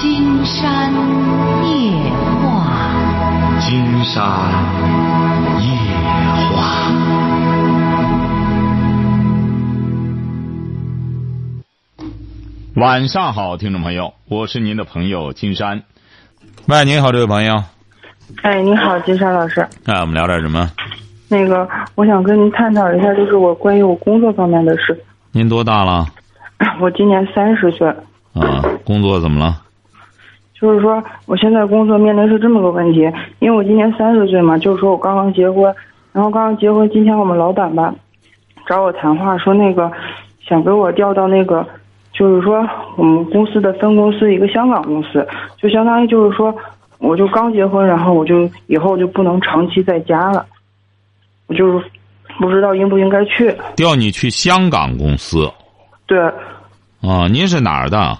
金山夜话，金山夜话。晚上好，听众朋友，我是您的朋友金山。喂，您好，这位朋友。哎，你好，金山老师。哎，我们聊点什么？那个，我想跟您探讨一下，就是我关于我工作方面的事。您多大了？我今年三十岁。啊，工作怎么了？就是说，我现在工作面临是这么个问题，因为我今年三十岁嘛，就是说我刚刚结婚，然后刚刚结婚，今天我们老板吧找我谈话，说那个想给我调到那个，就是说我们公司的分公司一个香港公司，就相当于就是说，我就刚结婚，然后我就以后就不能长期在家了，我就是不知道应不应该去。调你去香港公司。对。啊，您是哪儿的？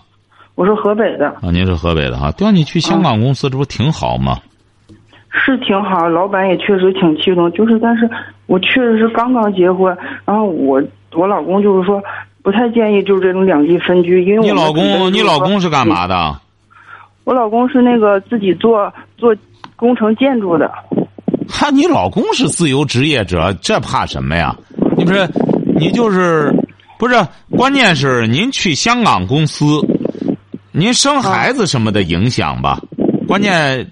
我是河北的。啊，您是河北的哈，调你去香港公司，这不挺好吗？是挺好，老板也确实挺器重，就是，但是我确实是刚刚结婚，然后我我老公就是说不太建议就是这种两地分居，因为你老公你老公是干嘛的？我老公是那个自己做做工程建筑的。哈，你老公是自由职业者，这怕什么呀？你不是，你就是不是？关键是您去香港公司，您生孩子什么的影响吧？关键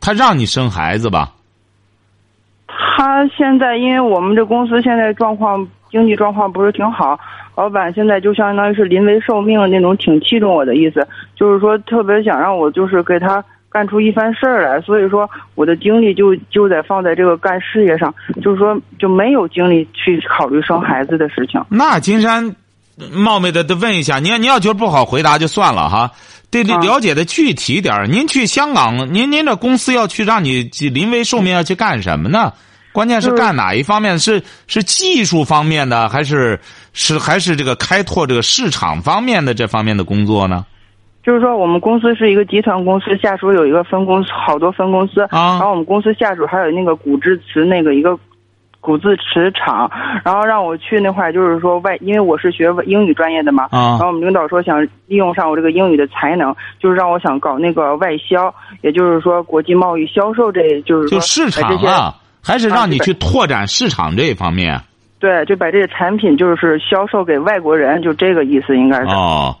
他让你生孩子吧？他现在因为我们这公司现在状况经济状况不是挺好，老板现在就相当于是临危受命那种，挺器重我的意思，就是说特别想让我就是给他干出一番事儿来，所以说我的精力就就得放在这个干事业上，就是说就没有精力去考虑生孩子的事情。那金山。冒昧的的问一下，您您要觉得不好回答就算了哈，得了解的具体点您去香港，您您这公司要去让你临危受命要去干什么呢？关键是干哪一方面？是是技术方面的，还是是还是这个开拓这个市场方面的这方面的工作呢？就是说，我们公司是一个集团公司，下属有一个分公司，好多分公司啊。然后我们公司下属还有那个古制瓷那个一个。古字池厂，然后让我去那块，就是说外，因为我是学英语专业的嘛，啊然后我们领导说想利用上我这个英语的才能，就是让我想搞那个外销，也就是说国际贸易销售，这就是就市场啊，还是让你去拓展市场这一方面。对，就把这些产品就是销售给外国人，就这个意思应该是。哦，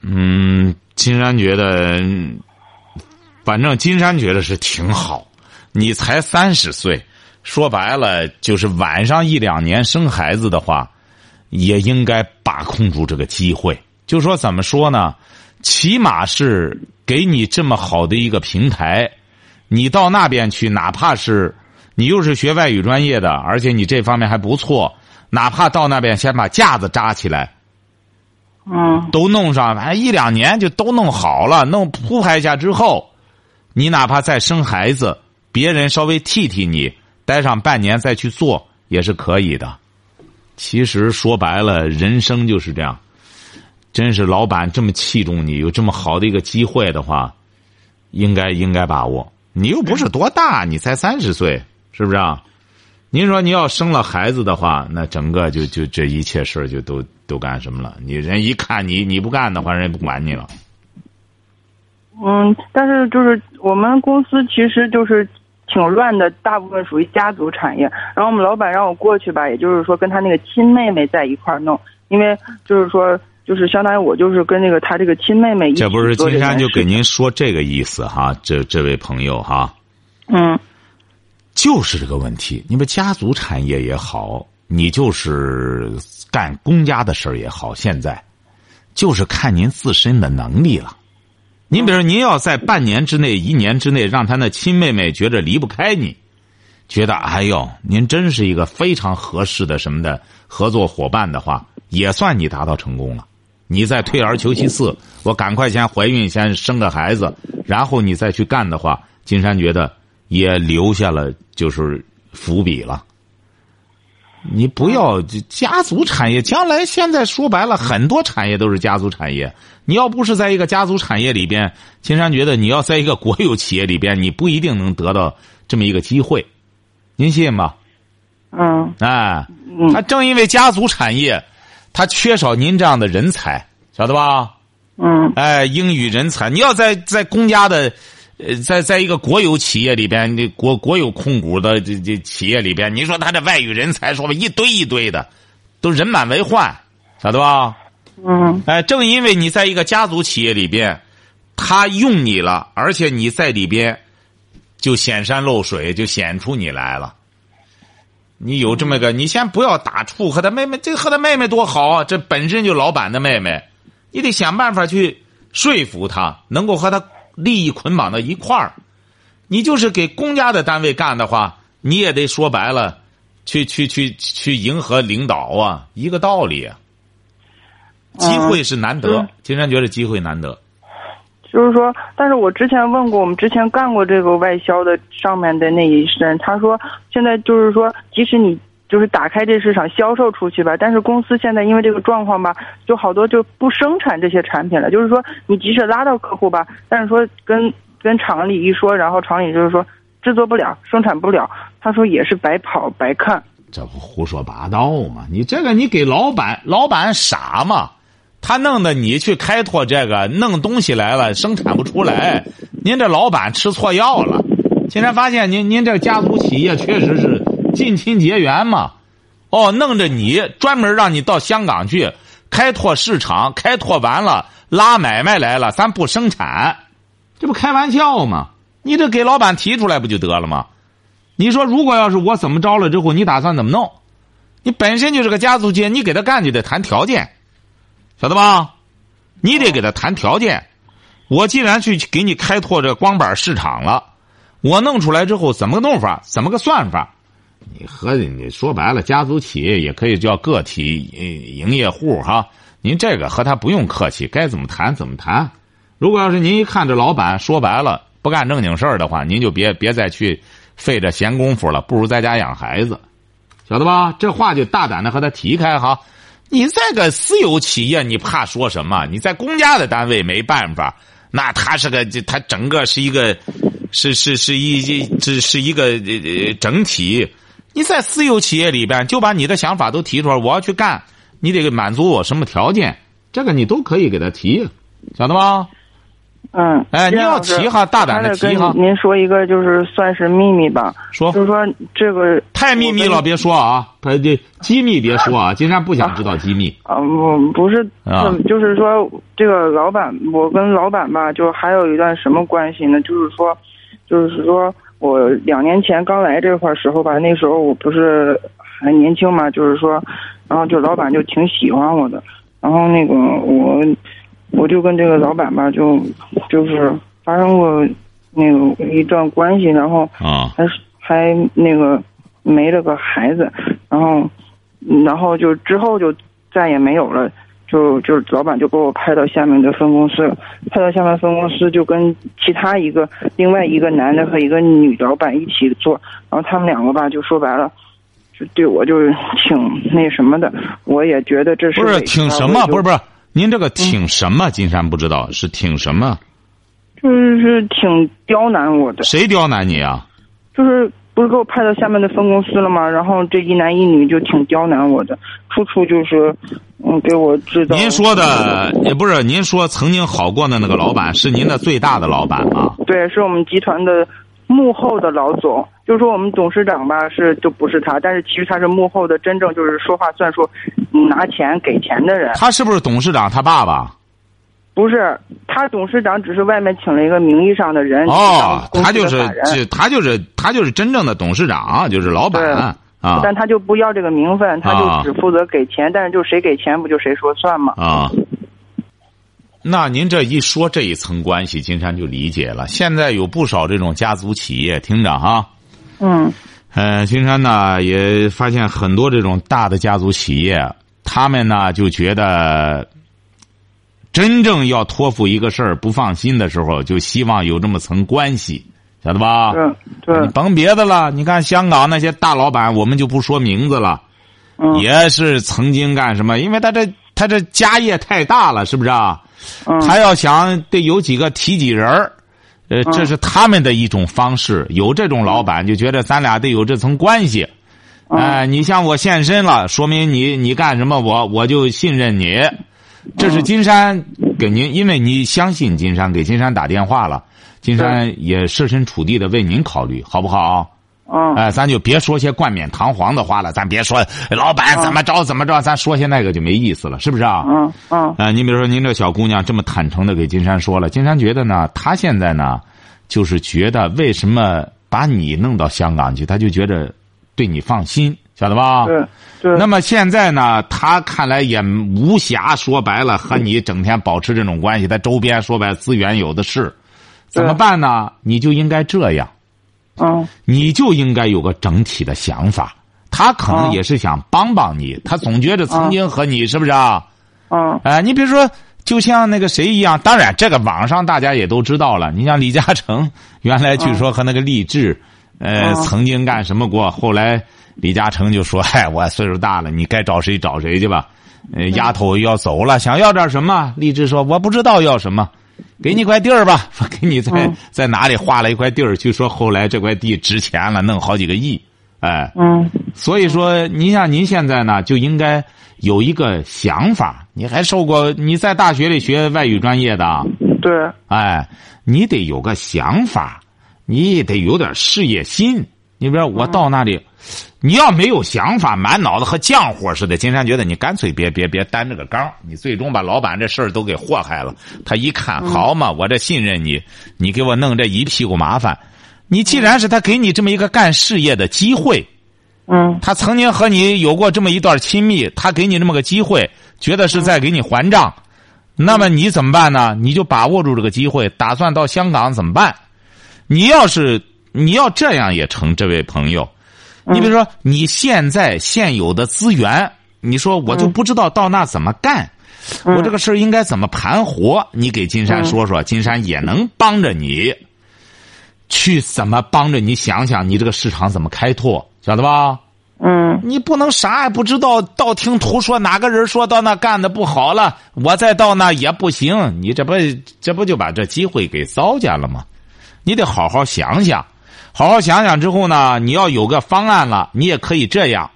嗯，金山觉得，反正金山觉得是挺好，你才三十岁。说白了，就是晚上一两年生孩子的话，也应该把控住这个机会。就说怎么说呢？起码是给你这么好的一个平台，你到那边去，哪怕是你又是学外语专业的，而且你这方面还不错，哪怕到那边先把架子扎起来，嗯，都弄上，哎，一两年就都弄好了，弄铺排一下之后，你哪怕再生孩子，别人稍微替替你。待上半年再去做也是可以的。其实说白了，人生就是这样。真是老板这么器重你，有这么好的一个机会的话，应该应该把握。你又不是多大，你才三十岁，是不是啊？您说你要生了孩子的话，那整个就就这一切事儿就都都干什么了？你人一看你你不干的话，人也不管你了。嗯，但是就是我们公司其实就是。挺乱的，大部分属于家族产业。然后我们老板让我过去吧，也就是说跟他那个亲妹妹在一块儿弄，因为就是说，就是相当于我就是跟那个他这个亲妹妹一起这不是金山就给您说这个意思哈，这这位朋友哈，嗯，就是这个问题。你们家族产业也好，你就是干公家的事儿也好，现在就是看您自身的能力了。您比如，您要在半年之内、一年之内，让他那亲妹妹觉着离不开你，觉得哎呦，您真是一个非常合适的什么的合作伙伴的话，也算你达到成功了。你再退而求其次，我赶快先怀孕，先生个孩子，然后你再去干的话，金山觉得也留下了就是伏笔了。你不要家族产业，将来现在说白了，很多产业都是家族产业。你要不是在一个家族产业里边，金山觉得你要在一个国有企业里边，你不一定能得到这么一个机会。您信吗？嗯。哎，他正因为家族产业，他缺少您这样的人才，晓得吧？嗯哎，英语人才，你要在在公家的，呃，在在一个国有企业里边，你国国有控股的这这企业里边，你说他这外语人才，说吧，一堆一堆的，都人满为患，晓得吧？嗯哎，正因为你在一个家族企业里边，他用你了，而且你在里边就显山露水，就显出你来了。你有这么个，你先不要打怵，和他妹妹，这和他妹妹多好啊！这本身就老板的妹妹，你得想办法去说服他，能够和他利益捆绑到一块儿。你就是给公家的单位干的话，你也得说白了，去去去去迎合领导啊，一个道理啊。机会是难得嗯，金山觉得机会难得。就是说，但是我之前问过，我们之前干过这个外销的上面的那一身，他说现在就是说，即使你就是打开这市场销售出去吧，但是公司现在因为这个状况吧，就好多就不生产这些产品了。就是说，你即使拉到客户吧，但是说跟跟厂里一说，然后厂里就是说制作不了，生产不了，他说也是白跑白看。这不胡说八道吗？你这个你给老板，老板傻吗？他弄得你去开拓这个，弄东西来了，生产不出来。您这老板吃错药了。现在发现您您这家族企业确实是近亲结缘嘛。哦，弄着你专门让你到香港去开拓市场，开拓完了拉买卖来了，咱不生产，这不开玩笑吗？你这给老板提出来不就得了吗？你说，如果要是我怎么着了之后，你打算怎么弄？你本身就是个家族企业，你给他干就得谈条件，晓得吧？你得给他谈条件。我既然去给你开拓这光板市场了，我弄出来之后怎么个弄法？怎么个算法？你和你说白了，家族企业也可以叫个体营业户哈。您这个和他不用客气，该怎么谈怎么谈。如果要是您一看这老板说白了不干正经事儿的话，您就别别再去费这闲工夫了，不如在家养孩子，晓得吧？这话就大胆的和他提开哈。你在个私有企业，你怕说什么？你在公家的单位没办法，那他是个他整个是一个是是是一这是一个呃整体。你在私有企业里边，就把你的想法都提出来，我要去干，你得满足我什么条件？这个你都可以给他提，晓得吗？嗯，哎你要提哈大胆的提哈您说一个，就是算是秘密吧，说就是说这个太秘密了，别说啊，他这机密别说啊，金山不想知道机密。啊，我不是，啊就是说这个老板，我跟老板吧，就还有一段什么关系呢？就是说，就是说我两年前刚来这块儿时候吧，那时候我不是还年轻嘛，就是说，然后就老板就挺喜欢我的，然后那个我我就跟这个老板吧，就就是发生过那个一段关系，然后啊还是还那个没了个孩子，然后然后就之后就再也没有了，就就老板就给我派到下面的分公司了，派到下面分公司就跟其他一个另外一个男的和一个女老板一起做，然后他们两个吧就说白了。就对我就是挺那什么的，我也觉得这是不是挺什么？不是不是，您这个挺什么？金山不知道是挺什么？就是挺刁难我的，谁刁难你啊？就是不是给我派到下面的分公司了吗？然后这一男一女就挺刁难我的，处处就是嗯给我制造。您说的也不是，您说曾经好过的那个老板是您的最大的老板吗？对，是我们集团的幕后的老总，就是说我们董事长吧是就不是他，但是其实他是幕后的真正就是说话算数、嗯拿钱给钱的人。他是不是董事长他爸爸？不是他董事长，只是外面请了一个名义上的人。哦，他就是他就是他就是真正的董事长，就是老板啊但他就不要这个名分，他啊就只负责给钱，但是就谁给钱不就谁说算吗？啊。那您这一说这一层关系，金山就理解了。现在有不少这种家族企业，听着哈，嗯呃，金山呢也发现很多这种大的家族企业，他们呢就觉得，真正要托付一个事儿不放心的时候，就希望有这么层关系，晓得吧？对对你，甭别的了，你看香港那些大老板，我们就不说名字了，嗯也是曾经干什么？因为他这他这家业太大了，是不是啊？嗯他要想得有几个提己人儿，呃，这是他们的一种方式。有这种老板就觉得咱俩得有这层关系，嗯哎、你像我现身了，说明你你干什么我我就信任你，这是金山给您，因为你相信金山，给金山打电话了，金山也设身处地的为您考虑，好不好？嗯。哎，咱就别说些冠冕堂皇的话了，咱别说老板怎么着怎么着，咱说些那个就没意思了，是不是啊？嗯嗯。啊，你比如说，您这小姑娘这么坦诚的给金山说了，金山觉得呢，她现在呢，就是觉得为什么把你弄到香港去，她就觉得对你放心，晓得吧？对对。那么现在呢，他看来也无暇，说白了和你整天保持这种关系，他周边说白了资源有的是，怎么办呢？你就应该这样，嗯你就应该有个整体的想法。他可能哦也是想帮帮你，他总觉得曾经和你是不是啊？嗯哎，你比如说，就像那个谁一样，当然这个网上大家也都知道了。你像李嘉诚，原来据说和那个励志，呃，嗯曾经干什么过，后来李嘉诚就说：“嗨，我岁数大了，你该找谁找谁去吧。”呃，丫头要走了，想要点什么？励志说：“我不知道要什么，给你块地儿吧，说 给你在嗯在哪里划了一块地儿。据说后来这块地值钱了，弄好几个亿。哎，嗯所以说，您像您现在呢，就应该有一个想法。你还受过你在大学里学外语专业的，对哎，你得有个想法，你得有点事业心。你比如我到那里，你要没有想法，满脑子和浆糊似的，金山觉得你干脆别别别担这个纲，你最终把老板这事儿都给祸害了。他一看，好嘛，我这信任你，你给我弄这一屁股麻烦。你既然是他给你这么一个干事业的机会，嗯他曾经和你有过这么一段亲密，他给你这么个机会，觉得是在给你还账，那么你怎么办呢？你就把握住这个机会，打算到香港怎么办？你要是你要这样也成，这位朋友，你比如说你现在现有的资源，你说我就不知道到那怎么干，我这个事儿应该怎么盘活？你给金山说说，金山也能帮着你。去怎么帮着你想想，你这个市场怎么开拓，晓得吧？嗯你不能啥也不知道，道听途说，哪个人说到那干的不好了，我再到那也不行，你这不这不就把这机会给糟践了吗？你得好好想想，好好想想之后呢，你要有个方案了，你也可以这样，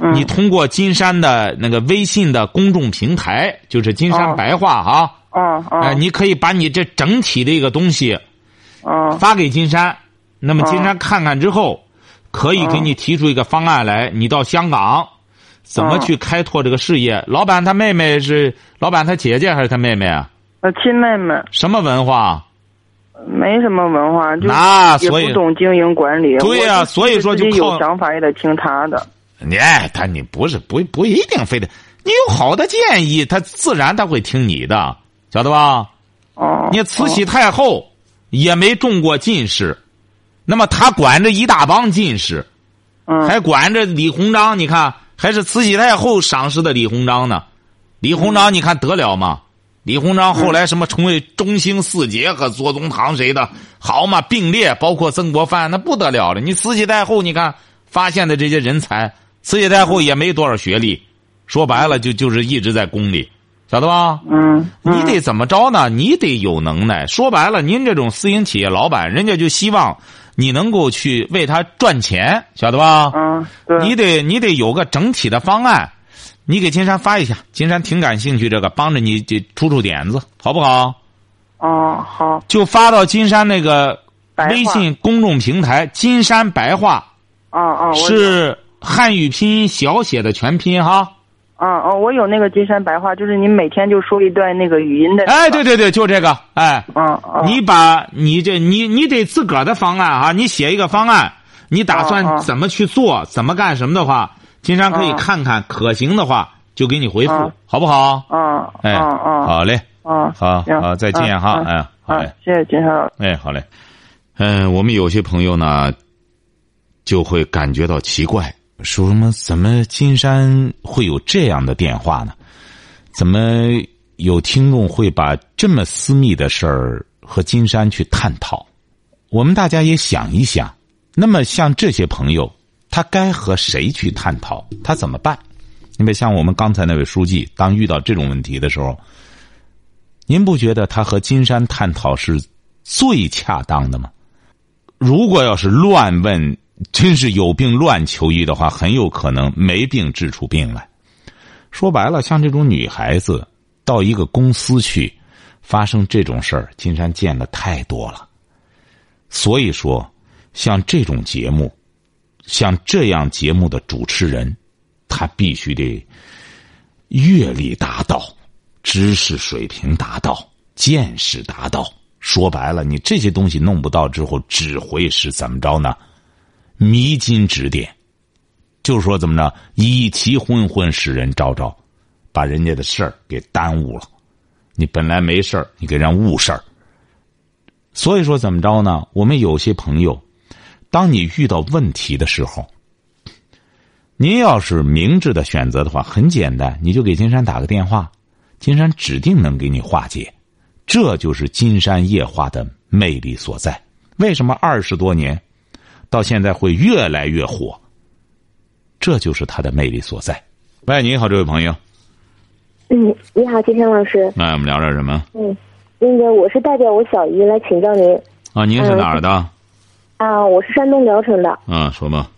嗯你通过金山的那个微信的公众平台，就是金山哦白话哈，嗯哎，嗯你可以把你这整体的一个东西。嗯发给金山，那么金山看看之后，可以给你提出一个方案来。你到香港，怎么去开拓这个事业？老板他妹妹是老板他姐姐还是他妹妹啊？呃亲妹妹什么文化？没什么文化，就也那所以不懂经营管理。对呀我所以说就有想法也得听他的。你哎，他你不是不不一定非得，你有好的建议，他自然他会听你的，晓得吧？哦，你慈禧太后也没中过进士，那么他管着一大帮进士。嗯还管着李鸿章，你看还是慈禧太后赏识的李鸿章呢。李鸿章，你看得了吗？李鸿章后来什么成为中兴四杰和左宗棠谁的好嘛并列，包括曾国藩，那不得了了。你慈禧太后，你看发现的这些人才，慈禧太后也没多少学历，说白了就就是一直在宫里，晓得吧？嗯，你得怎么着呢？你得有能耐。说白了，您这种私营企业老板，人家就希望你能够去为他赚钱，晓得吧？嗯，对，你得你得有个整体的方案，你给金山发一下，金山挺感兴趣这个，帮着你这出出点子，好不好？哦好，就发到金山那个微信公众平台“金山白话哦哦，”，我是汉语拼音小写的全拼哈。哦哦，我有那个金山白话，就是你每天就说一段那个语音的。哎，对对对，就这个，哎。嗯哦，你把你这你你得自个儿的方案啊，你写一个方案，你打哦算哦怎么去做，怎么干什么的话，金山可以哦看看，可行的话就给你回复哦，好不好？嗯哎，嗯嗯好嘞，嗯，好好，再见哈，嗯哎，好谢谢金山老师。哎，好嘞，嗯，我们有些朋友呢，就会感觉到奇怪，说什么怎么金山会有这样的电话呢？怎么有听众会把这么私密的事儿和金山去探讨？我们大家也想一想，那么像这些朋友，他该和谁去探讨？他怎么办？因为像我们刚才那位书记，当遇到这种问题的时候，您不觉得他和金山探讨是最恰当的吗？如果要是乱问，真是有病乱求医的话，很有可能没病治出病来。说白了，像这种女孩子，到一个公司去，发生这种事儿，金山见的太多了。所以说，像这种节目，像这样节目的主持人，他必须得阅历达到，知识水平达到，见识达到。说白了，你这些东西弄不到之后，只会是怎么着呢？迷津指点，就说怎么着，以其昏昏，使人昭昭。把人家的事儿给耽误了，你本来没事儿，你给人误事儿。所以说怎么着呢？我们有些朋友，当你遇到问题的时候，您要是明智的选择的话，很简单，你就给金山打个电话，金山指定能给你化解。这就是金山夜话的魅力所在。为什么二十多年到现在会越来越火？这就是它的魅力所在。喂，你好，这位朋友。嗯，你好，金山老师。那我们聊点什么？嗯，那个我是代表我小姨来请教您。啊，您是哪儿的？啊，我是山东聊城的。啊，说吧。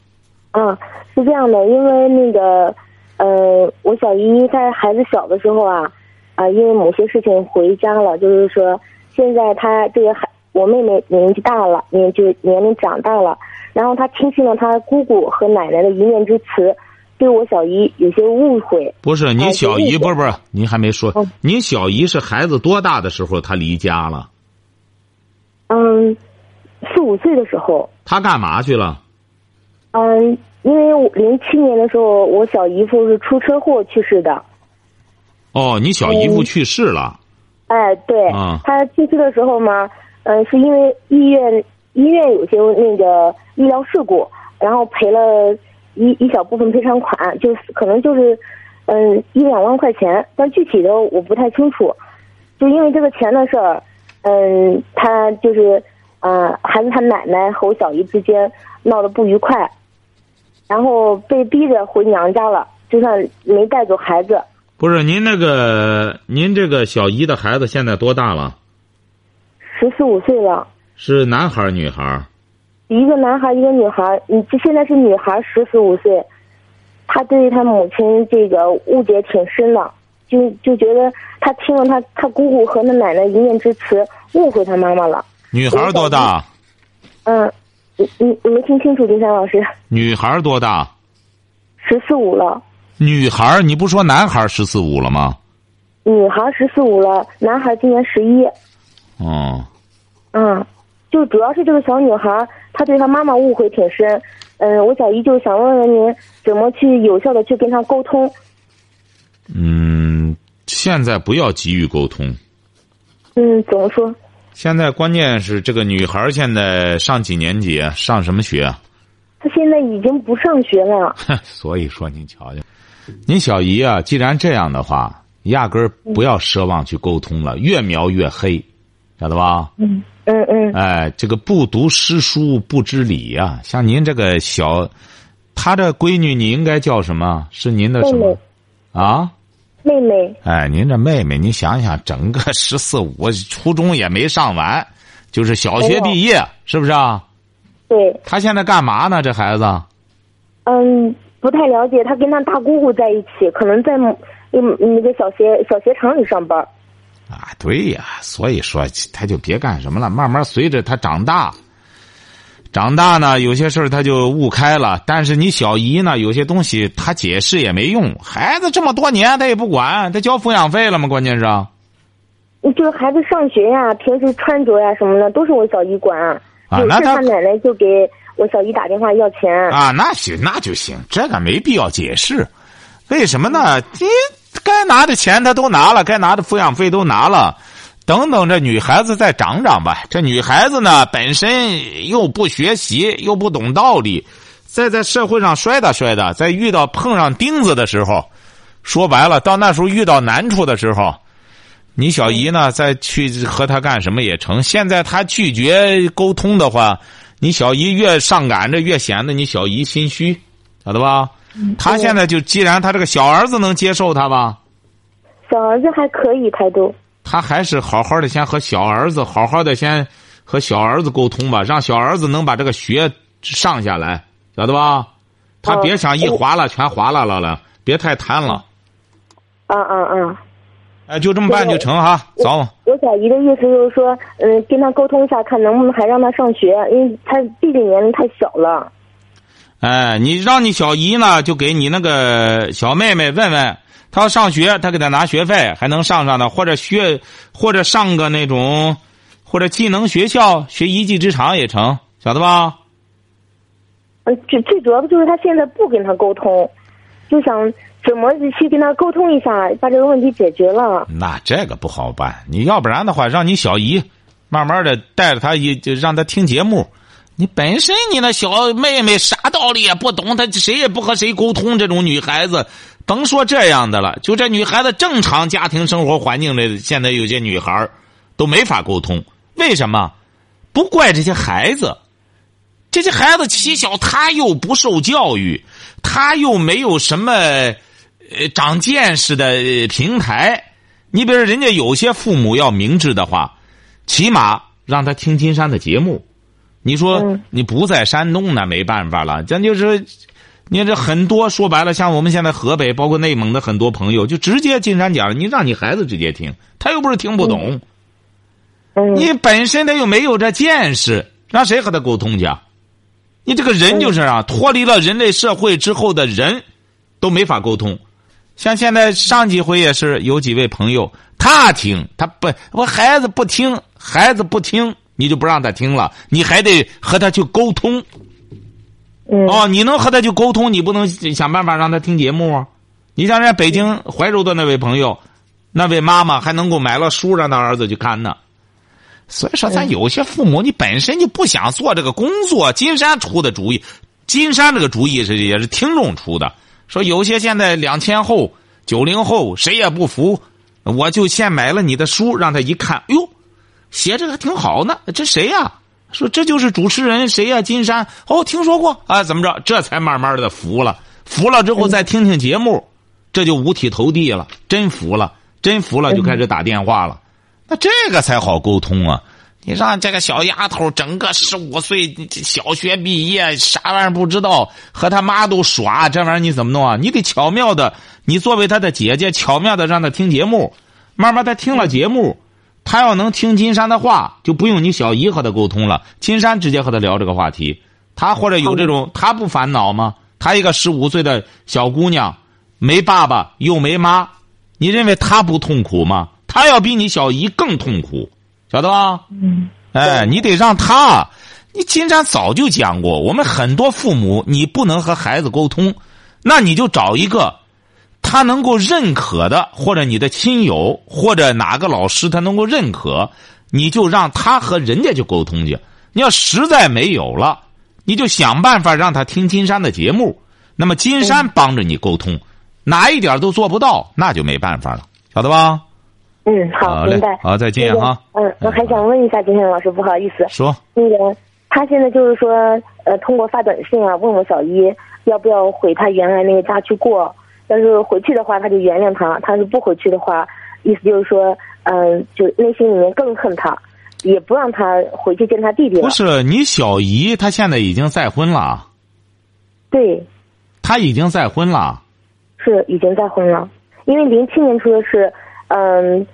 啊，是这样的，因为那个，呃，我小姨在孩子小的时候啊，啊，因为某些事情回家了，就是说，现在她这个孩，我妹妹年纪大了，年就年龄长大了，然后她听信了她姑姑和奶奶的一面之词。对我小姨有些误会，不是你小姨，不是不是，您还没说，您小姨是孩子多大的时候她离家了？嗯，四五岁的时候。他干嘛去了？嗯，因为零七年的时候，我小姨夫是出车祸去世的。哦，你小姨夫去世了。哎，对，他去世的时候嘛，嗯，是因为医院医院有些那个医疗事故，然后赔了。一一小部分赔偿款，就是可能就是，嗯，一两万块钱，但具体的我不太清楚。就因为这个钱的事儿，嗯，他就是，呃，孩子他奶奶和我小姨之间闹得不愉快，然后被逼着回娘家了，就算没带走孩子。不是您那个，您这个小姨的孩子现在多大了？十四五岁了。是男孩儿女孩儿？一个男孩，一个女孩。你这现在是女孩，十四五岁，他对他母亲这个误解挺深的，就就觉得他听了他他姑姑和那奶奶一面之词，误会他妈妈了。女孩多大？嗯，你你你没听清楚，金山老师。女孩多大？十四五了。女孩，你不说男孩十四五了吗？女孩十四五了，男孩今年十一。哦。嗯。就主要是这个小女孩，她对她妈妈误会挺深。嗯，我小姨就想问问您，怎么去有效的去跟她沟通？嗯，现在不要急于沟通。嗯，怎么说？现在关键是这个女孩现在上几年级？上什么学？她现在已经不上学了。所以说，您瞧瞧，您小姨啊，既然这样的话，压根儿不要奢望去沟通了，越描越黑，晓得吧？嗯。嗯嗯，哎，这个不读诗书不知礼呀。像您这个小，她这闺女，你应该叫什么？是您的什么？啊，妹妹。哎，您这妹妹，你想想，整个 十四五，初中也没上完，就是小学毕业，是不是啊？对。他现在干嘛呢？这孩子？嗯，不太了解。他跟他大姑姑在一起，可能在嗯那个小学小鞋厂里上班。啊，对呀，所以说他就别干什么了，慢慢随着他长大，长大呢，有些事儿他就悟开了。但是你小姨呢，有些东西他解释也没用，孩子这么多年他也不管，他交抚养费了吗？关键是，就是孩子上学呀，平时穿着呀什么的都是我小姨管，啊，那他奶奶就给我小姨打电话要钱啊，那行那就行，这个没必要解释，为什么呢？你。该拿的钱他都拿了，该拿的抚养费都拿了，等等，这女孩子再长长吧。这女孩子呢，本身又不学习，又不懂道理，再在社会上摔打摔打，在遇到碰上钉子的时候，说白了，到那时候遇到难处的时候，你小姨呢，再去和他干什么也成。现在他拒绝沟通的话，你小姨越上赶着，越显得你小姨心虚，晓得吧？他现在就，既然他这个小儿子能接受他吧，小儿子还可以态度。他还是好好的，先和小儿子好好的先和小儿子沟通吧，让小儿子能把这个学上下来，晓得吧？他别想一划拉全划拉了了，别太贪了。嗯嗯嗯。哎，就这么办就成哈，走。我小姨的意思就是说，嗯，跟他沟通一下，看能不能还让他上学，因为他毕竟年龄太小了。哎，你让你小姨呢，就给你那个小妹妹问问，她要上学，他给他拿学费，还能上上的，或者学，或者上个那种，或者技能学校学一技之长也成，晓得吧？嗯，最最主要的就是他现在不跟他沟通，就想。怎么去跟他沟通一下，把这个问题解决了？那这个不好办。你要不然的话，让你小姨慢慢的带着他一，就让他听节目。你本身你那小妹妹啥道理也不懂，她谁也不和谁沟通。这种女孩子，甭说这样的了，就这女孩子正常家庭生活环境里，现在有些女孩都没法沟通。为什么？不怪这些孩子，这些孩子起小，他又不受教育，他又没有什么。呃，长见识的平台，你比如人家有些父母要明智的话，起码让他听金山的节目。你说你不在山东那没办法了，咱就是，你这很多说白了，像我们现在河北，包括内蒙的很多朋友，就直接金山讲，你让你孩子直接听，他又不是听不懂。你本身他又没有这见识，让谁和他沟通去？你这个人就是啊，脱离了人类社会之后的人，都没法沟通。像现在上几回也是有几位朋友，他听他不，我孩子不听，孩子不听，你就不让他听了，你还得和他去沟通。哦，你能和他去沟通，你不能想办法让他听节目啊？你像人家北京怀柔的那位朋友，那位妈妈还能够买了书让他儿子去看呢。所以说，咱有些父母，你本身就不想做这个工作。金山出的主意，金山这个主意是也是听众出的。说有些现在两千后、九零后谁也不服，我就先买了你的书，让他一看，哟，写这个还挺好呢。这谁呀？说这就是主持人谁呀？金山哦，听说过啊？怎么着？这才慢慢的服了，服了之后再听听节目，这就五体投地了，真服了，真服了，就开始打电话了。那这个才好沟通啊。你让这个小丫头整个十五岁，小学毕业，啥玩意儿不知道，和他妈都耍，这玩意儿你怎么弄啊？你得巧妙的，你作为他的姐姐，巧妙的让他听节目，慢慢他听了节目，他要能听金山的话，就不用你小姨和他沟通了，金山直接和他聊这个话题，他或者有这种，他不烦恼吗？他一个十五岁的小姑娘，没爸爸又没妈，你认为他不痛苦吗？他要比你小姨更痛苦。晓得吧？嗯，哎，你得让他。你金山早就讲过，我们很多父母，你不能和孩子沟通，那你就找一个他能够认可的，或者你的亲友，或者哪个老师他能够认可，你就让他和人家去沟通去。你要实在没有了，你就想办法让他听金山的节目。那么金山帮着你沟通，哪一点都做不到，那就没办法了，晓得吧？嗯，好，明白。好，再见哈。嗯，我还想问一下金山老师，不好意思。说。那个，他现在就是说，呃，通过发短信啊，问我小姨要不要回他原来那个家去过。要是回去的话，他就原谅他；他是不回去的话，意思就是说，嗯，就内心里面更恨他，也不让他回去见他弟弟。不是，你小姨她现在已经再婚了。对。她已经再婚了。是，已经再婚了。因为零七年出的是。嗯，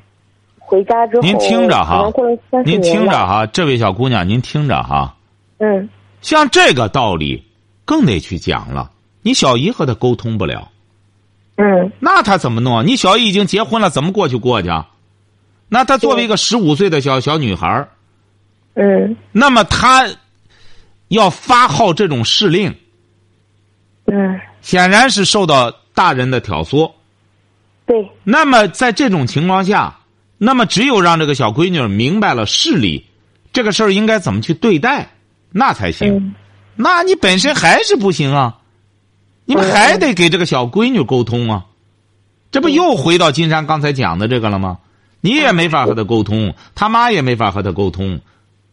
回家之后，您听着哈，您听着哈，这位小姑娘，您听着哈。嗯。像这个道理，更得去讲了。你小姨和他沟通不了。嗯。那他怎么弄？你小姨已经结婚了，怎么过去过去？那她作为一个十五岁的小小女孩嗯。那么她要发号这种施令。嗯。显然是受到大人的挑唆。对，那么在这种情况下，那么只有让这个小闺女明白了事理，这个事儿应该怎么去对待，那才行。那你本身还是不行啊，你们还得给这个小闺女沟通啊。这不又回到金山刚才讲的这个了吗？你也没法和他沟通，他妈也没法和他沟通。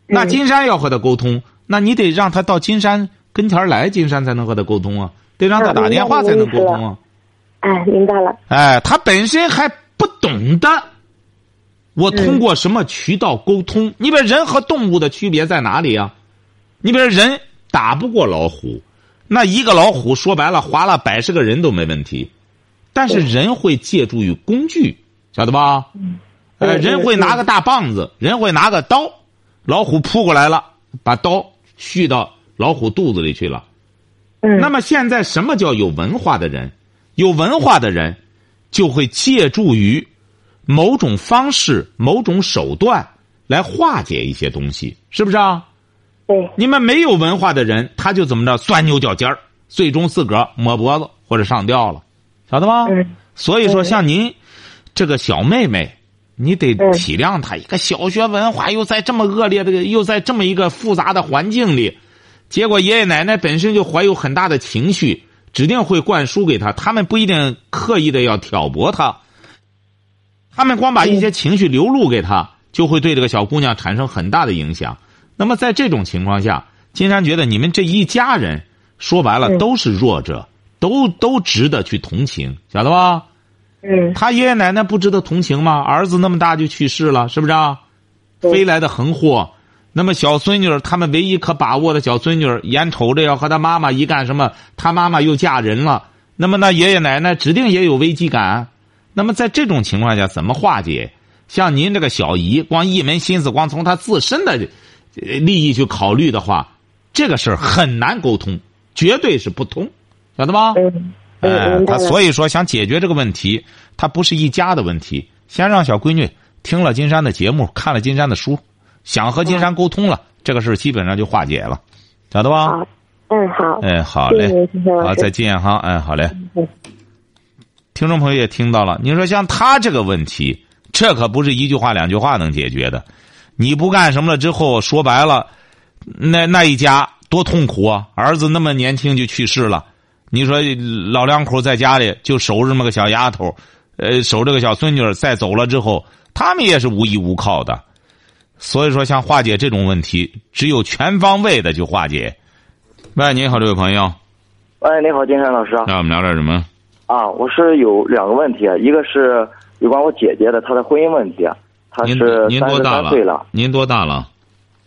那金山要和他沟通，那你得让他到金山跟前来，金山才能和他沟通啊，得让他打电话才能沟通啊。哎，明白了。哎，他本身还不懂得，我通过什么渠道沟通？你比如人和动物的区别在哪里啊？你比如人打不过老虎，那一个老虎说白了，划了百十个人都没问题。但是人会借助于工具，晓得吧？呃，人会拿个大棒子，人会拿个刀，老虎扑过来了，把刀续到老虎肚子里去了。那么现在什么叫有文化的人？有文化的人就会借助于某种方式、某种手段来化解一些东西，是不是啊？对。你们没有文化的人，他就怎么着钻牛角尖儿，最终自个儿抹脖子或者上吊了，晓得吗？所以说，像您这个小妹妹，你得体谅她，一个小学文化又在这么恶劣的，又在这么一个复杂的环境里。结果爷爷奶奶本身就怀有很大的情绪，指定会灌输给她。他们不一定刻意的要挑拨她，他们光把一些情绪流露给她，就会对这个小姑娘产生很大的影响。那么在这种情况下，金山觉得你们这一家人说白了都是弱者，都都值得去同情，晓得吧？嗯。他爷爷奶奶不值得同情吗？儿子那么大就去世了，是不是？啊？飞来的横祸。那么小孙女他们唯一可把握的小孙女眼瞅着要和他妈妈一干什么，他妈妈又嫁人了。那么那爷爷奶奶指定也有危机感。那么在这种情况下，怎么化解？像您这个小姨，光一门心思光从她自身的利益去考虑的话，这个事儿很难沟通，绝对是不通，晓得吗？嗯。哎，他所以说想解决这个问题，他不是一家的问题。先让小闺女听了金山的节目，看了金山的书。想和金山沟通了，这个事基本上就化解了，晓得吧？嗯，好。哎，好嘞，好，再见哈，哎，好嘞。听众朋友也听到了，你说像他这个问题，这可不是一句话两句话能解决的。你不干什么了之后，说白了，那那一家多痛苦啊！儿子那么年轻就去世了，你说老两口在家里就守着这么个小丫头，呃，守着个小孙女，再走了之后，他们也是无依无靠的。所以说，像化解这种问题，只有全方位的去化解。喂，你好，这位朋友。喂，你好，金山老师。那我们聊点什么？啊，我是有两个问题，一个是有关我姐姐的，她的婚姻问题。她是您多大三岁了。您多大了？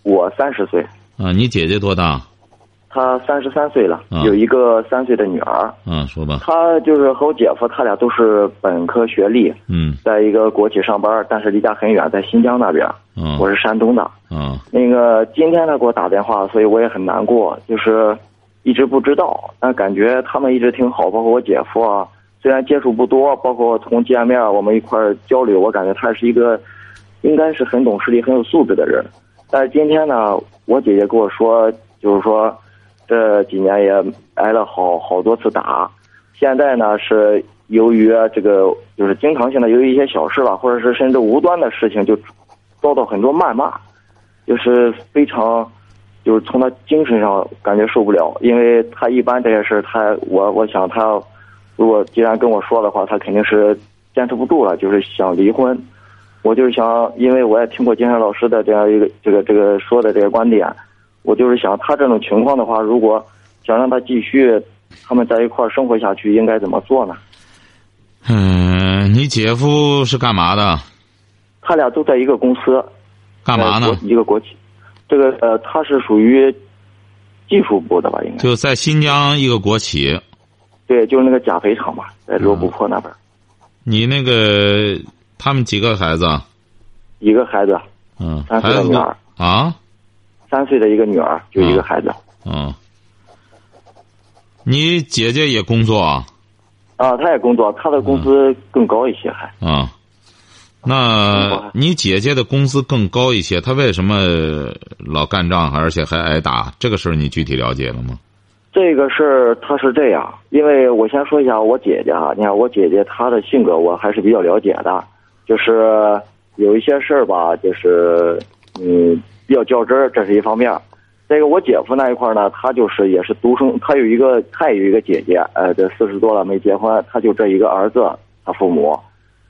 我三十岁。啊，你姐姐多大？她三十三岁了，有一个三岁的女儿。嗯，说吧。她就是和我姐夫，他俩都是本科学历。嗯，在一个国企上班，但是离家很远，在新疆那边。嗯，我是山东的。嗯，那个今天他给我打电话，所以我也很难过，就是一直不知道，但感觉他们一直挺好，包括我姐夫啊。虽然接触不多，包括从见面我们一块交流，我感觉他是一个应该是很懂事理、很有素质的人。但是今天呢，我姐姐跟我说，就是说。这几年也挨了好好多次打，现在呢是由于这个就是经常性的由于一些小事吧，或者是甚至无端的事情，就遭到很多谩骂，就是非常就是从他精神上感觉受不了，因为他一般这些事他我我想他如果既然跟我说的话，他肯定是坚持不住了，就是想离婚。我就是想，因为我也听过金山老师的这样一个这个这个说的这个观点。我就是想，他这种情况的话，如果想让他继续他们在一块儿生活下去，应该怎么做呢？嗯，你姐夫是干嘛的？他俩都在一个公司。干嘛呢？一个国企。这个呃，他是属于技术部的吧？应该就在新疆一个国企。对，就是那个钾肥厂吧，在罗布泊那边。你那个他们几个孩子？一个孩子。嗯。三岁的女儿。啊。三岁的一个女儿，就一个孩子。嗯，你姐姐也工作啊？啊，她也工作，她的工资更高一些，还。啊，那你姐姐的工资更高一些，她为什么老干仗，而且还挨打？这个事儿你具体了解了吗？这个事儿她是这样，因为我先说一下我姐姐啊，你看我姐姐她的性格我还是比较了解的，就是有一些事儿吧，就是嗯。比较较真儿，这是一方面。再一个，我姐夫那一块呢，他就是也是独生，他有一个，他也有一个姐姐，呃，这四十多了没结婚，他就这一个儿子，他父母，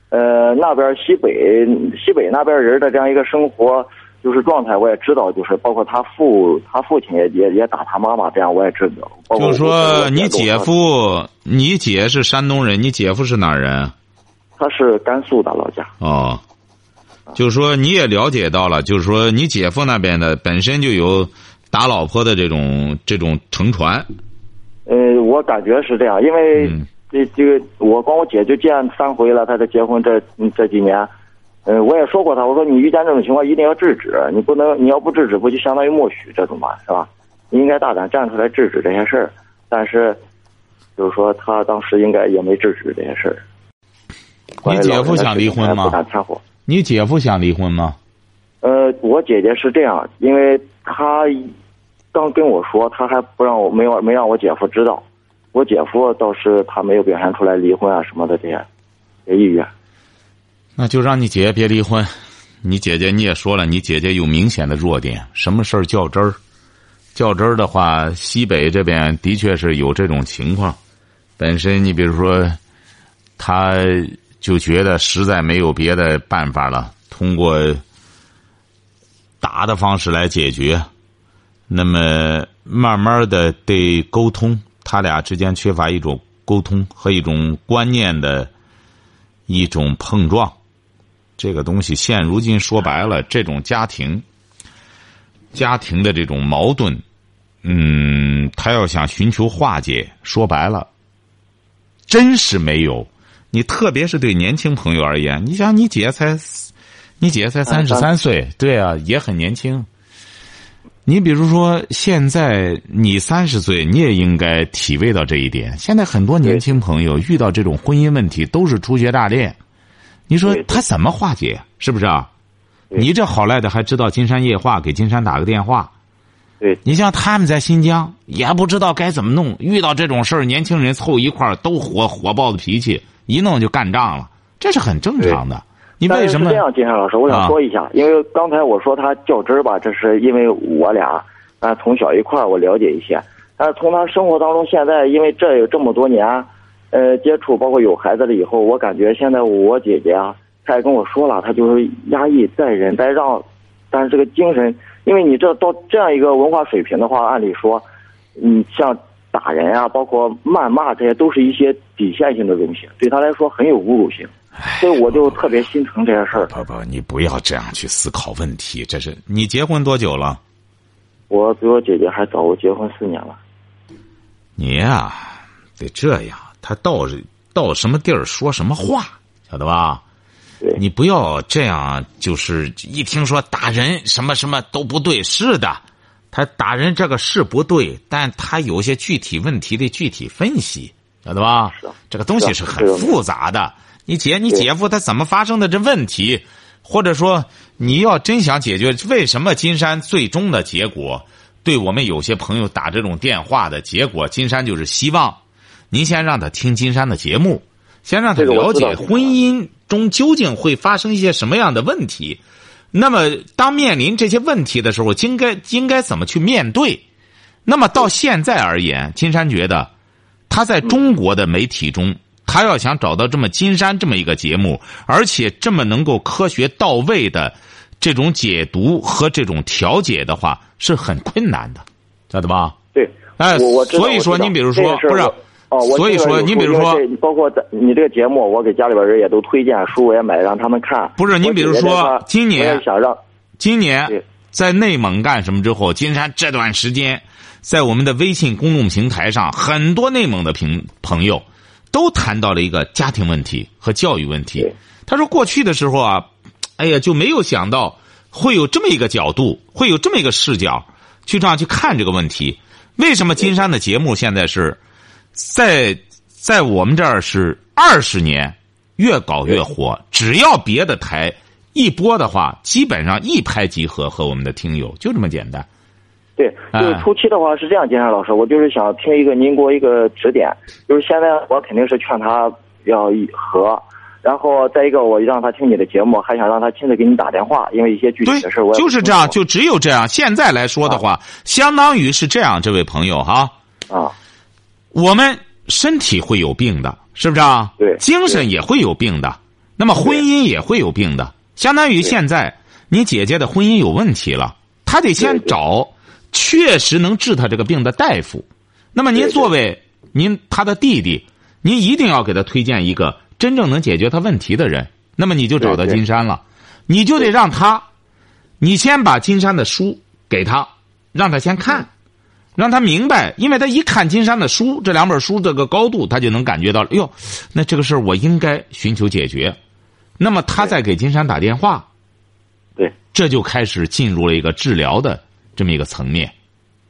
呃，那边西北西北那边人的这样一个生活就是状态，我也知道，就是包括他父他父亲也也也打他妈妈，这样我也知道。就是说，你姐夫，你姐是山东人，你姐夫是哪人？他是甘肃的老家。哦。就是说，你也了解到了，就是说，你姐夫那边的本身就有打老婆的这种这种乘船。呃，我感觉是这样，因为这这个我跟我姐就见三回了，她这结婚这这几年，嗯，我也说过她，我说你遇见这种情况一定要制止，你不能你要不制止，不就相当于默许这种嘛，是吧？你应该大胆站出来制止这些事儿，但是就是说他当时应该也没制止这些事儿。你姐夫想离婚吗？你姐夫想离婚吗？呃，我姐姐是这样，因为她刚跟我说，她还不让我没有没让我姐夫知道。我姐夫倒是他没有表现出来离婚啊什么的这些，意愿。那就让你姐姐别离婚。你姐姐你也说了，你姐姐有明显的弱点，什么事儿较真儿。较真儿的话，西北这边的确是有这种情况。本身你比如说，他就觉得实在没有别的办法了，通过打的方式来解决。那么慢慢的得沟通。他俩之间缺乏一种沟通和一种观念的一种碰撞，这个东西现如今说白了，这种家庭家庭的这种矛盾，嗯，他要想寻求化解，说白了，真是没有。你特别是对年轻朋友而言，你想，你姐才你姐才三十三岁，对啊，也很年轻。你比如说，现在你三十岁，你也应该体味到这一点。现在很多年轻朋友遇到这种婚姻问题，都是初学大练。你说他怎么化解？是不是啊？你这好赖的还知道金山夜话，给金山打个电话。对你像他们在新疆，也不知道该怎么弄。遇到这种事儿，年轻人凑一块儿都火火爆的脾气，一弄就干仗了，这是很正常的。你为什么这样？金山老师，我想说一下，因为刚才我说他较真儿吧，这是因为我俩啊从小一块儿我了解一些，但是从他生活当中现在，因为这有这么多年，呃接触，包括有孩子了以后，我感觉现在我姐姐啊，她也跟我说了，她就是压抑在忍再让，但是这个精神，因为你这到这样一个文化水平的话，按理说，你像打人啊，包括谩骂，这些都是一些底线性的东西，对他来说很有侮辱性。所以我就特别心疼这些事儿。不不，你不要这样去思考问题。这是你结婚多久了？我比我姐姐还早，我结婚四年了。你呀，得这样。他到到什么地儿说什么话，晓得吧？对。你不要这样，就是一听说打人什么什么都不对。是的，他打人这个是不对，但他有些具体问题的具体分析，晓得吧？是。这个东西是很复杂的。你姐，你姐夫他怎么发生的这问题？或者说，你要真想解决，为什么金山最终的结果？对我们有些朋友打这种电话的结果，金山就是希望您先让他听金山的节目，先让他了解婚姻中究竟会发生一些什么样的问题。那么，当面临这些问题的时候，应该应该怎么去面对？那么到现在而言，金山觉得他在中国的媒体中。他要想找到这么金山这么一个节目，而且这么能够科学到位的这种解读和这种调解的话，是很困难的，晓得吧？对，哎，我所以说，你比如说，不是，哦，所以说，你比如说，包括你这个节目，我给家里边人也都推荐，书我也买，让他们看。不是，你比如说，今年想让今年在内蒙干什么之后，金山这段时间在我们的微信公众平台上，很多内蒙的朋朋友。都谈到了一个家庭问题和教育问题。他说过去的时候啊，哎呀就没有想到会有这么一个角度，会有这么一个视角去这样去看这个问题。为什么金山的节目现在是在在我们这儿是二十年越搞越火？只要别的台一播的话，基本上一拍即合，和我们的听友就这么简单。对，就是初期的话是这样，金山老师，我就是想听一个您给我一个指点。就是现在我肯定是劝他要和，然后再一个我让他听你的节目，还想让他亲自给你打电话，因为一些具体的事我就是这样，就只有这样。现在来说的话，相当于是这样，这位朋友哈啊，我们身体会有病的，是不是啊？对，精神也会有病的，那么婚姻也会有病的。相当于现在你姐姐的婚姻有问题了，她得先找。确实能治她这个病的大夫，那么您作为您她的弟弟，您一定要给她推荐一个真正能解决她问题的人。那么你就找到金山了，你就得让他，你先把金山的书给他，让他先看，让他明白，因为他一看金山的书，这两本书这个高度，他就能感觉到，哟，那这个事儿我应该寻求解决。那么他再给金山打电话，对，这就开始进入了一个治疗的这么一个层面。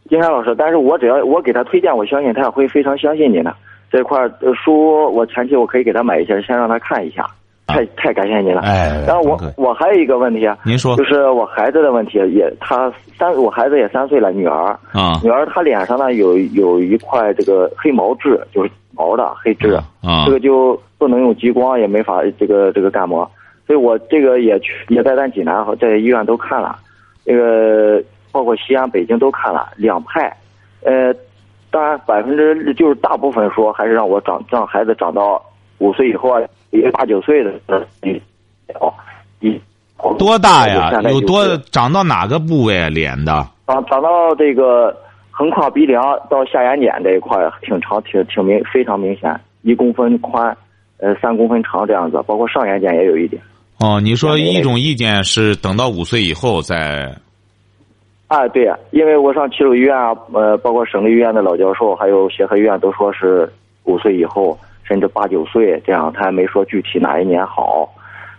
金山老师，但是我只要我给他推荐，我相信他也会非常相信你的这块书。我前期我可以给他买一些，先让他看一下。太太感谢您了，哎，然后我我还有一个问题啊，您说，就是我孩子的问题，也他三，我孩子也三岁了，女儿。啊，女儿她脸上呢有有一块这个黑毛痣，就是毛的黑痣啊，这个就不能用激光，也没法这个这个干嘛，所以我这个也去也在咱济南和在医院都看了，这个包括西安、北京都看了两派，呃，当然百分之就是大部分说还是让我长让孩子长到五岁以后啊。一个八九岁的，哦，一多大呀？有多长到哪个部位脸的？长长到这个横跨鼻梁到下眼睑这一块，挺长，挺挺明，非常明显，一公分宽，呃，三公分长这样子，包括上眼睑也有一点。哦，你说一种意见是等到五岁以后再？啊，对呀，因为我上齐鲁医院啊，呃，包括省立医院的老教授，还有协和医院都说是五岁以后。甚至八九岁这样，他还没说具体哪一年好。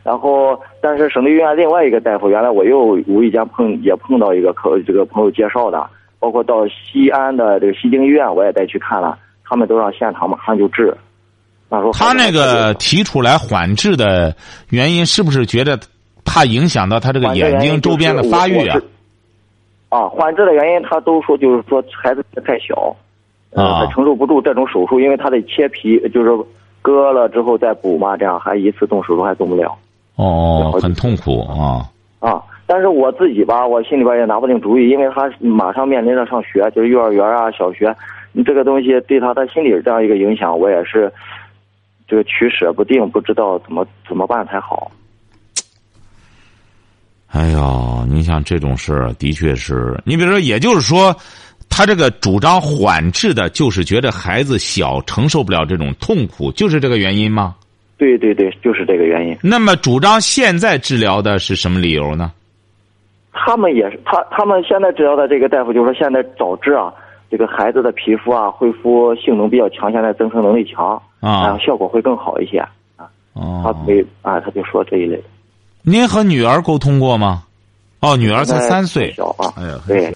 然后，但是省立医院另外一个大夫，原来我又无意间碰也碰到一个客，这个朋友介绍的，包括到西安的这个西京医院，我也带去看了，他们都让现场马上就治。他说他那个提出来缓治的原因，是不是觉得怕影响到他这个眼睛周边的发育啊？啊，缓治的原因，他都说就是说孩子太小。啊，他承受不住这种手术，因为他得切皮，就是割了之后再补嘛，这样还一次动手术还动不了。哦，很痛苦啊。啊，但是我自己吧，我心里边也拿不定主意，因为他马上面临着上学，就是幼儿园啊、小学，你这个东西对他的心理这样一个影响，我也是这个取舍不定，不知道怎么怎么办才好。哎呦，你像这种事儿，的确是你比如说，也就是说。他这个主张缓治的，就是觉得孩子小，承受不了这种痛苦，就是这个原因吗？对对对，就是这个原因。那么主张现在治疗的是什么理由呢？他们也是，他他们现在治疗的这个大夫就说，现在早治啊，这个孩子的皮肤啊，恢复性能比较强，现在增生能力强啊，然后效果会更好一些啊。哦，他没啊，他就说这一类的。您和女儿沟通过吗？哦，女儿才三岁，小啊，哎呀，对。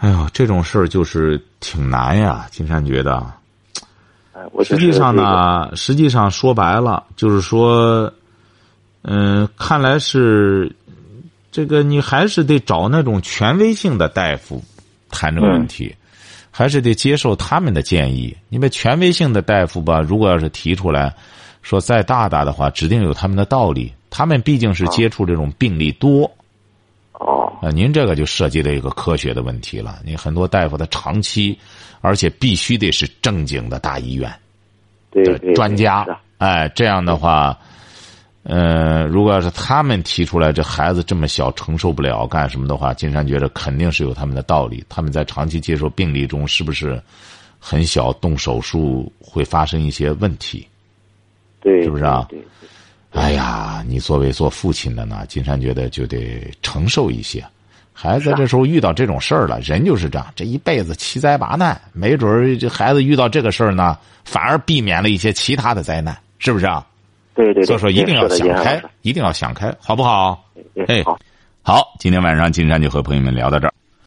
哎呦，这种事儿就是挺难呀，金山觉得。实际上呢，实际上说白了，就是说，嗯，看来是这个你还是得找那种权威性的大夫谈这个问题，还是得接受他们的建议。因为权威性的大夫吧，如果要是提出来，说再大大的话，指定有他们的道理。他们毕竟是接触这种病例多。哦，啊，您这个就涉及到一个科学的问题了。你很多大夫他长期，而且必须得是正经的大医院对专家。哎，这样的话，呃，如果要是他们提出来这孩子这么小承受不了干什么的话，金山觉得肯定是有他们的道理。他们在长期接受病例中，是不是很小动手术会发生一些问题？对，是不是啊？对。哎呀，你作为做父亲的呢，金山觉得就得承受一些。孩子这时候遇到这种事儿了，人就是这样，这一辈子七灾八难，没准儿这孩子遇到这个事儿呢，反而避免了一些其他的灾难，是不是啊？对对。所以说一定要想开，一定要想开，好不好？哎，好，今天晚上金山就和朋友们聊到这儿。